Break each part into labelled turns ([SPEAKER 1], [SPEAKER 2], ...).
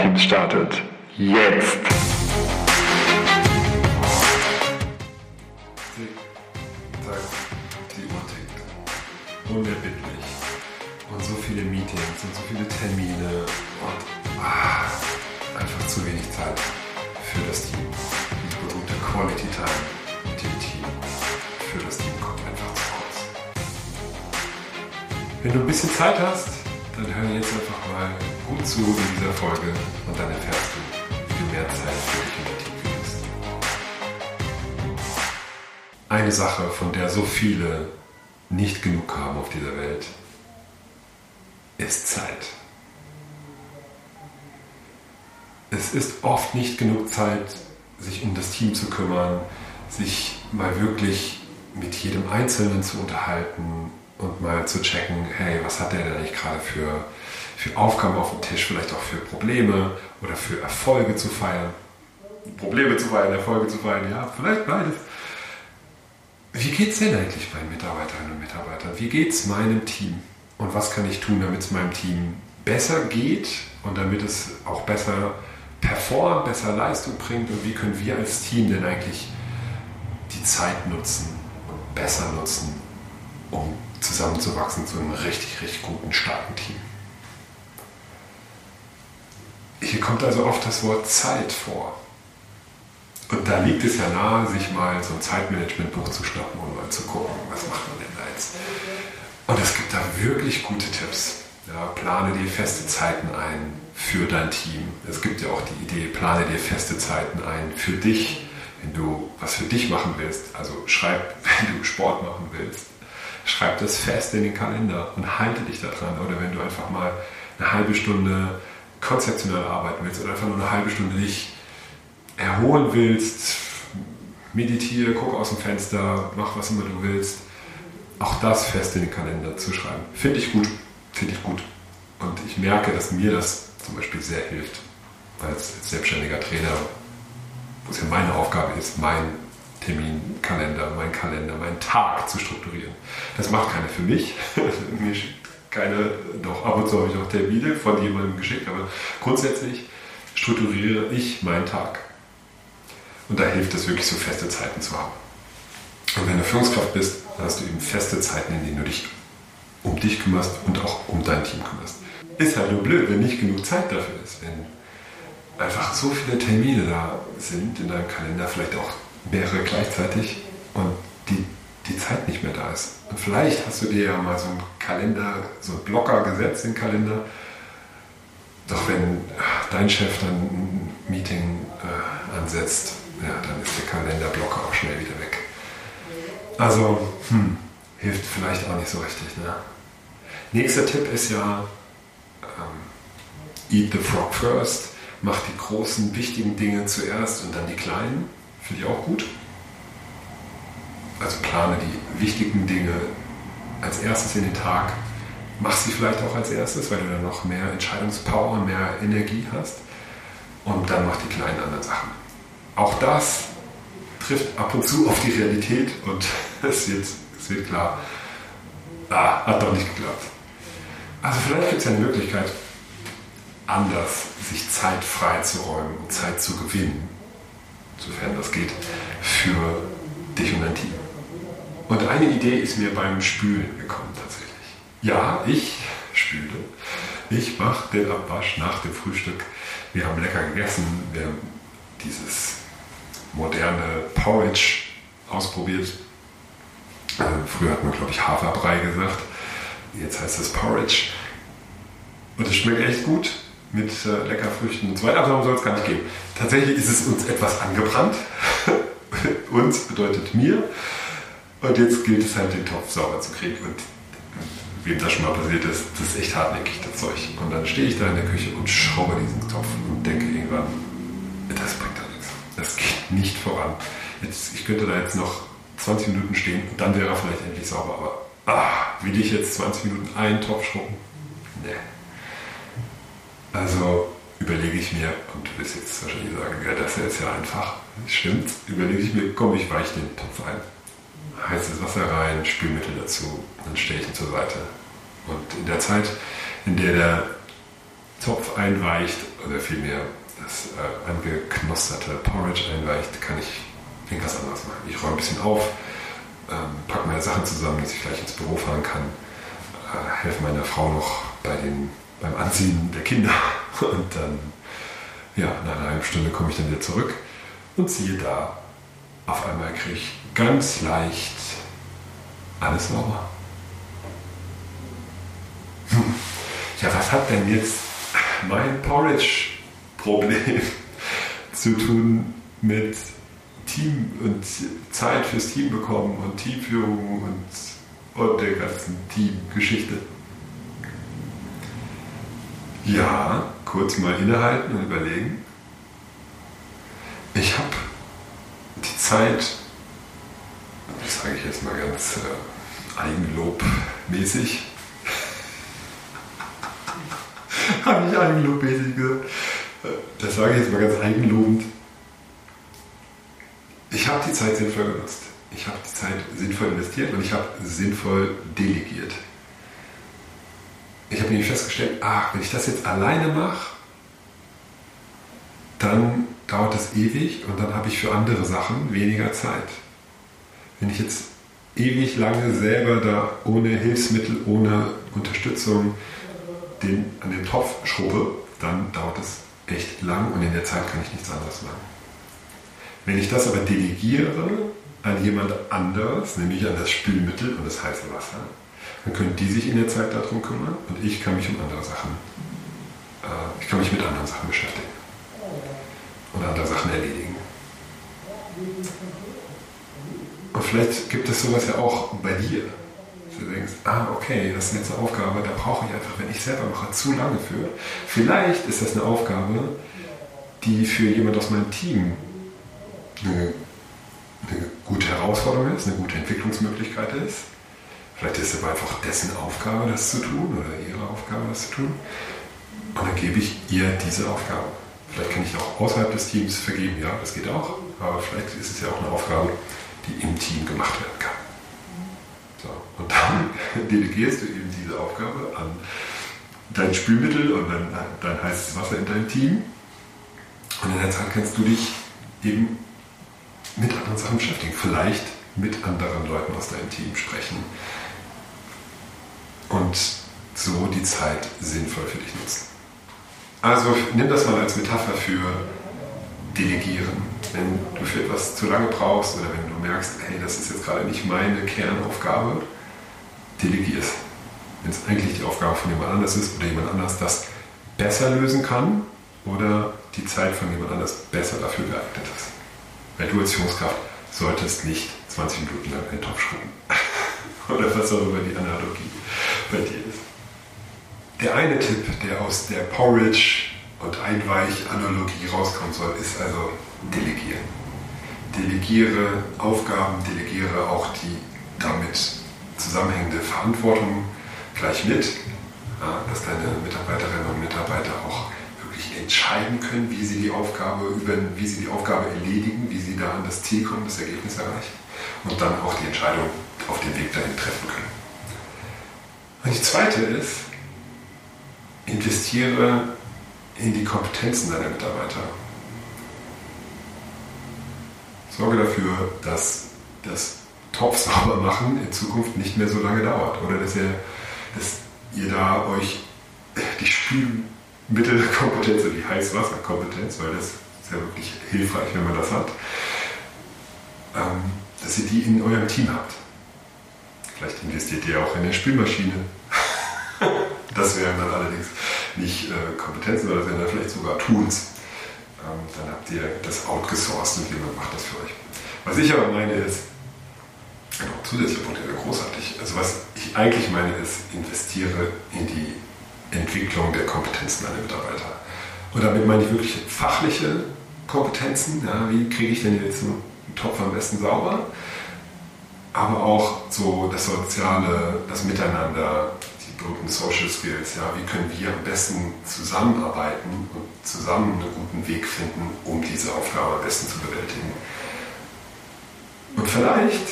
[SPEAKER 1] Powerteams startet jetzt.
[SPEAKER 2] Tick-Tack, die Uhr tickt. Unerbittlich. Und so viele Meetings und so viele Termine und ah, einfach zu wenig Zeit für das Team. Die berühmte Quality Time mit dem Team für das Team kommt einfach zu kurz. Wenn du ein bisschen Zeit hast, dann hör jetzt einfach mal gut zu in dieser Folge und dann erfährst du, wie du mehr Zeit für Team findest. Eine Sache, von der so viele nicht genug haben auf dieser Welt, ist Zeit. Es ist oft nicht genug Zeit, sich um das Team zu kümmern, sich mal wirklich mit jedem Einzelnen zu unterhalten und mal zu checken, hey, was hat der denn eigentlich gerade für, für Aufgaben auf dem Tisch, vielleicht auch für Probleme oder für Erfolge zu feiern. Probleme zu feiern, Erfolge zu feiern, ja, vielleicht beides. Wie geht es denn eigentlich meinen Mitarbeiterinnen und Mitarbeitern? Wie geht es meinem Team? Und was kann ich tun, damit es meinem Team besser geht und damit es auch besser performt, besser Leistung bringt? Und wie können wir als Team denn eigentlich die Zeit nutzen und besser nutzen, um zusammenzuwachsen zu einem richtig, richtig guten, starken Team? Hier kommt also oft das Wort Zeit vor. Und da liegt es ja nahe, sich mal so ein Zeitmanagement-Buch zu schnappen und mal zu gucken, was macht man denn da jetzt. Und es gibt da wirklich gute Tipps. Ja, plane dir feste Zeiten ein für dein Team. Es gibt ja auch die Idee, plane dir feste Zeiten ein für dich, wenn du was für dich machen willst. Also schreib, wenn du Sport machen willst, schreib das fest in den Kalender und halte dich daran. Oder wenn du einfach mal eine halbe Stunde konzeptionell arbeiten willst oder einfach nur eine halbe Stunde dich erholen willst, meditiere, guck aus dem Fenster, mach was immer du willst, auch das fest in den Kalender zu schreiben. Finde ich gut, finde ich gut. Und ich merke, dass mir das zum Beispiel sehr hilft, als selbstständiger Trainer, wo es ja meine Aufgabe ist, mein Terminkalender, mein Kalender, meinen Tag zu strukturieren. Das macht keiner für mich. mir keine, doch ab und zu habe ich auch Termine von jemandem geschickt, aber grundsätzlich strukturiere ich meinen Tag. Und da hilft es wirklich so feste Zeiten zu haben. Und wenn du Führungskraft bist, dann hast du eben feste Zeiten, in denen du dich um dich kümmerst und auch um dein Team kümmerst. Ist halt nur blöd, wenn nicht genug Zeit dafür ist. Wenn einfach so viele Termine da sind in deinem Kalender, vielleicht auch mehrere gleichzeitig und die, Zeit nicht mehr da ist. Und vielleicht hast du dir ja mal so einen Kalender, so einen Blocker gesetzt, den Kalender. Doch wenn dein Chef dann ein Meeting äh, ansetzt, ja, dann ist der Kalenderblocker auch schnell wieder weg. Also, hm, hilft vielleicht auch nicht so richtig. Ne? Nächster Tipp ist ja, ähm, eat the frog first. Mach die großen, wichtigen Dinge zuerst und dann die kleinen. Finde ich auch gut. Also plane die wichtigen Dinge als erstes in den Tag. Mach sie vielleicht auch als erstes, weil du dann noch mehr Entscheidungspower, mehr Energie hast. Und dann mach die kleinen anderen Sachen. Auch das trifft ab und zu auf die Realität und es wird, es wird klar, ah, hat doch nicht geklappt. Also vielleicht gibt es ja eine Möglichkeit, anders sich Zeit freizuräumen und Zeit zu gewinnen, sofern das geht, für dich und dein Team. Und eine Idee ist mir beim Spülen gekommen tatsächlich. Ja, ich spüle. Ich mache den Abwasch nach dem Frühstück. Wir haben lecker gegessen. Wir haben dieses moderne Porridge ausprobiert. Äh, früher hat man, glaube ich, Haferbrei gesagt. Jetzt heißt es Porridge. Und es schmeckt echt gut mit äh, Leckerfrüchten und so weiter. Aber darum soll es gar nicht gehen. Tatsächlich ist es uns etwas angebrannt. uns bedeutet mir. Und jetzt gilt es halt, den Topf sauber zu kriegen. Und wem das schon mal passiert ist, das ist echt hartnäckig, das Zeug. Und dann stehe ich da in der Küche und schraube diesen Topf und denke irgendwann, das bringt doch nichts. Das geht nicht voran. Jetzt, ich könnte da jetzt noch 20 Minuten stehen und dann wäre er vielleicht endlich sauber. Aber ah, will ich jetzt 20 Minuten einen Topf schrubben? Nee. Also überlege ich mir, und du wirst jetzt wahrscheinlich sagen, ja, das ist ja einfach. Stimmt. Überlege ich mir, komm, ich weiche den Topf ein. Heißes Wasser rein, Spülmittel dazu, dann stelle ich ihn zur Seite. Und in der Zeit, in der der Topf einweicht oder vielmehr das äh, angeknosterte Porridge einweicht, kann ich irgendwas anderes machen. Ich räume ein bisschen auf, ähm, packe meine Sachen zusammen, dass ich gleich ins Büro fahren kann, äh, helfe meiner Frau noch bei den, beim Anziehen der Kinder und dann, ja, nach einer halben Stunde komme ich dann wieder zurück und siehe da, auf einmal kriege ich ganz leicht alles sauber. Ja, was hat denn jetzt mein Porridge-Problem zu tun mit Team und Zeit fürs Team bekommen und Teamführung und, und der ganzen Teamgeschichte? Ja, kurz mal innehalten und überlegen. Ich habe Zeit, das sage ich jetzt mal ganz äh, eigenlobmäßig, habe ich eigenlobmäßig gesagt. Das sage ich jetzt mal ganz eigenlobend. Ich habe die Zeit sinnvoll genutzt. Ich habe die Zeit sinnvoll investiert und ich habe sinnvoll delegiert. Ich habe nämlich festgestellt, ach, wenn ich das jetzt alleine mache, dann dauert das ewig und dann habe ich für andere Sachen weniger Zeit. Wenn ich jetzt ewig lange selber da ohne Hilfsmittel, ohne Unterstützung den, an den Topf schrubbe, dann dauert es echt lang und in der Zeit kann ich nichts anderes machen. Wenn ich das aber delegiere an jemand anderes, nämlich an das Spülmittel und das heiße Wasser, dann können die sich in der Zeit darum kümmern und ich kann mich um andere Sachen, äh, ich kann mich mit anderen Sachen beschäftigen und andere Sachen erledigen. Und vielleicht gibt es sowas ja auch bei dir du denkst, ah, okay, das ist jetzt eine Aufgabe, da brauche ich einfach, wenn ich selber mache, zu lange für. Vielleicht ist das eine Aufgabe, die für jemand aus meinem Team eine, eine gute Herausforderung ist, eine gute Entwicklungsmöglichkeit ist. Vielleicht ist es aber einfach dessen Aufgabe, das zu tun oder ihre Aufgabe, das zu tun. Und dann gebe ich ihr diese Aufgabe. Vielleicht kann ich auch außerhalb des Teams vergeben, ja, das geht auch. Aber vielleicht ist es ja auch eine Aufgabe, die im Team gemacht werden kann. So. Und dann delegierst du eben diese Aufgabe an dein Spülmittel und dein, dein heißes Wasser in deinem Team. Und in der Zeit kannst du dich eben mit anderen Sachen beschäftigen. Vielleicht mit anderen Leuten aus deinem Team sprechen. Und so die Zeit sinnvoll für dich nutzen. Also nimm das mal als Metapher für Delegieren wenn du für etwas zu lange brauchst oder wenn du merkst, hey, das ist jetzt gerade nicht meine Kernaufgabe, delegier es. Wenn es eigentlich die Aufgabe von jemand anders ist oder jemand anders das besser lösen kann oder die Zeit von jemand anders besser dafür geeignet ist. Weil du als Führungskraft solltest nicht 20 Minuten lang einen Topf schrubben. oder was auch immer die Analogie bei dir ist. Der eine Tipp, der aus der Porridge und Einweich-Analogie rauskommen soll, ist also delegieren. Delegiere Aufgaben, delegiere auch die damit zusammenhängende Verantwortung gleich mit, dass deine Mitarbeiterinnen und Mitarbeiter auch wirklich entscheiden können, wie sie die Aufgabe wie sie die Aufgabe erledigen, wie sie da an das Ziel kommen, das Ergebnis erreichen und dann auch die Entscheidung auf dem Weg dahin treffen können. Und die zweite ist, investiere in die Kompetenzen deiner Mitarbeiter. Sorge dafür, dass das Topf sauber machen in Zukunft nicht mehr so lange dauert. Oder dass ihr, dass ihr da euch die Spülmittelkompetenz oder die Heißwasserkompetenz, weil das ist ja wirklich hilfreich, wenn man das hat, ähm, dass ihr die in eurem Team habt. Vielleicht investiert ihr auch in eine Spülmaschine. Das wären dann allerdings nicht äh, Kompetenzen, sondern das wären dann vielleicht sogar Tools ähm, dann habt ihr das outgesourced und jemand macht das für euch. Was ich aber meine ist, genau, zusätzliche Punkte großartig. Also was ich eigentlich meine ist, investiere in die Entwicklung der Kompetenzen deiner Mitarbeiter. Und damit meine ich wirklich fachliche Kompetenzen. Ja, wie kriege ich denn jetzt einen Topf am besten sauber? Aber auch so das Soziale, das Miteinander, berühmten Social Skills. Ja, wie können wir am besten zusammenarbeiten und zusammen einen guten Weg finden, um diese Aufgabe am besten zu bewältigen. Und vielleicht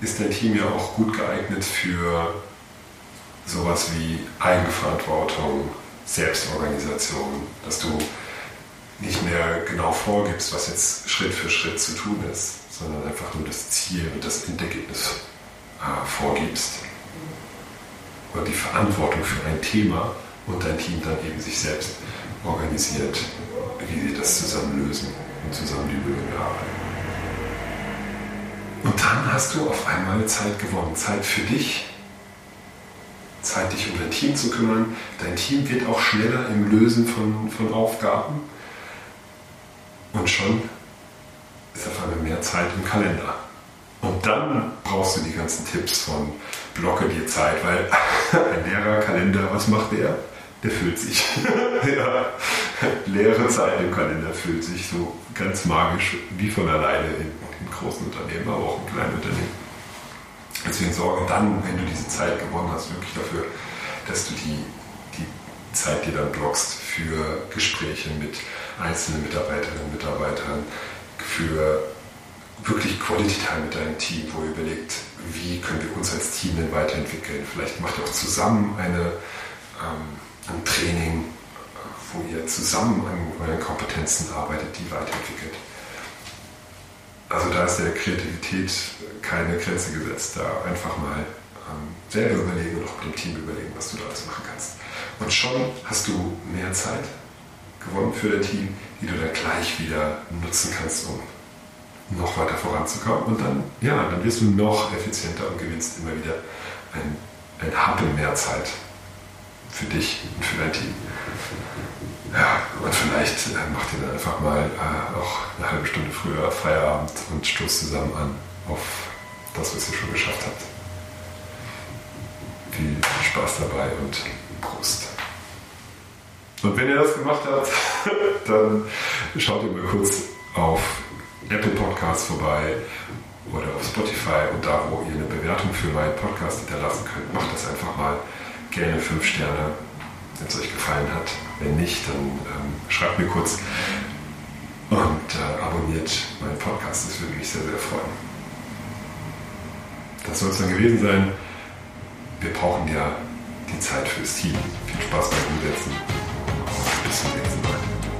[SPEAKER 2] ist dein Team ja auch gut geeignet für sowas wie Eigenverantwortung, Selbstorganisation, dass du nicht mehr genau vorgibst, was jetzt Schritt für Schritt zu tun ist, sondern einfach nur das Ziel und das Endergebnis äh, vorgibst. Und die Verantwortung für ein Thema und dein Team dann eben sich selbst organisiert, wie sie das zusammen lösen und zusammen die Lösung erarbeiten. Und dann hast du auf einmal Zeit gewonnen. Zeit für dich, Zeit, dich um dein Team zu kümmern. Dein Team wird auch schneller im Lösen von, von Aufgaben. Und schon ist auf einmal mehr Zeit im Kalender. Und dann brauchst du die ganzen Tipps von blocke dir Zeit, weil ein leerer Kalender, was macht der? Der füllt sich. ja. Leere Zeit im Kalender füllt sich so ganz magisch wie von alleine in, in großen Unternehmen, aber auch in kleinen Unternehmen. Deswegen sorge dann, wenn du diese Zeit gewonnen hast, wirklich dafür, dass du die, die Zeit dir dann blockst für Gespräche mit einzelnen Mitarbeiterinnen und Mitarbeitern, für wirklich Quality Time mit deinem Team, wo ihr überlegt, wie können wir uns als Team denn weiterentwickeln. Vielleicht macht ihr auch zusammen eine, ähm, ein Training, wo ihr zusammen an euren Kompetenzen arbeitet, die weiterentwickelt. Also da ist der Kreativität keine Grenze gesetzt. Da einfach mal ähm, selber überlegen und auch mit dem Team überlegen, was du da alles machen kannst. Und schon hast du mehr Zeit gewonnen für dein Team, die du dann gleich wieder nutzen kannst, um noch weiter voranzukommen. Und dann, ja, dann wirst du noch effizienter und gewinnst immer wieder ein, ein Happen mehr Zeit für dich und für dein Team. Ja, und vielleicht äh, macht ihr dann einfach mal äh, auch eine halbe Stunde früher Feierabend und stoßt zusammen an auf das, was ihr schon geschafft habt. Viel Spaß dabei und Prost. Und wenn ihr das gemacht habt, dann schaut ihr mal kurz auf Apple Podcasts vorbei oder auf Spotify und da, wo ihr eine Bewertung für meinen Podcast hinterlassen könnt, macht das einfach mal gerne 5 Sterne, wenn es euch gefallen hat. Wenn nicht, dann ähm, schreibt mir kurz und äh, abonniert meinen Podcast. Das würde mich sehr, sehr freuen. Das soll es dann gewesen sein. Wir brauchen ja die Zeit fürs Team. Viel Spaß beim Umsetzen. Bis zum nächsten Mal.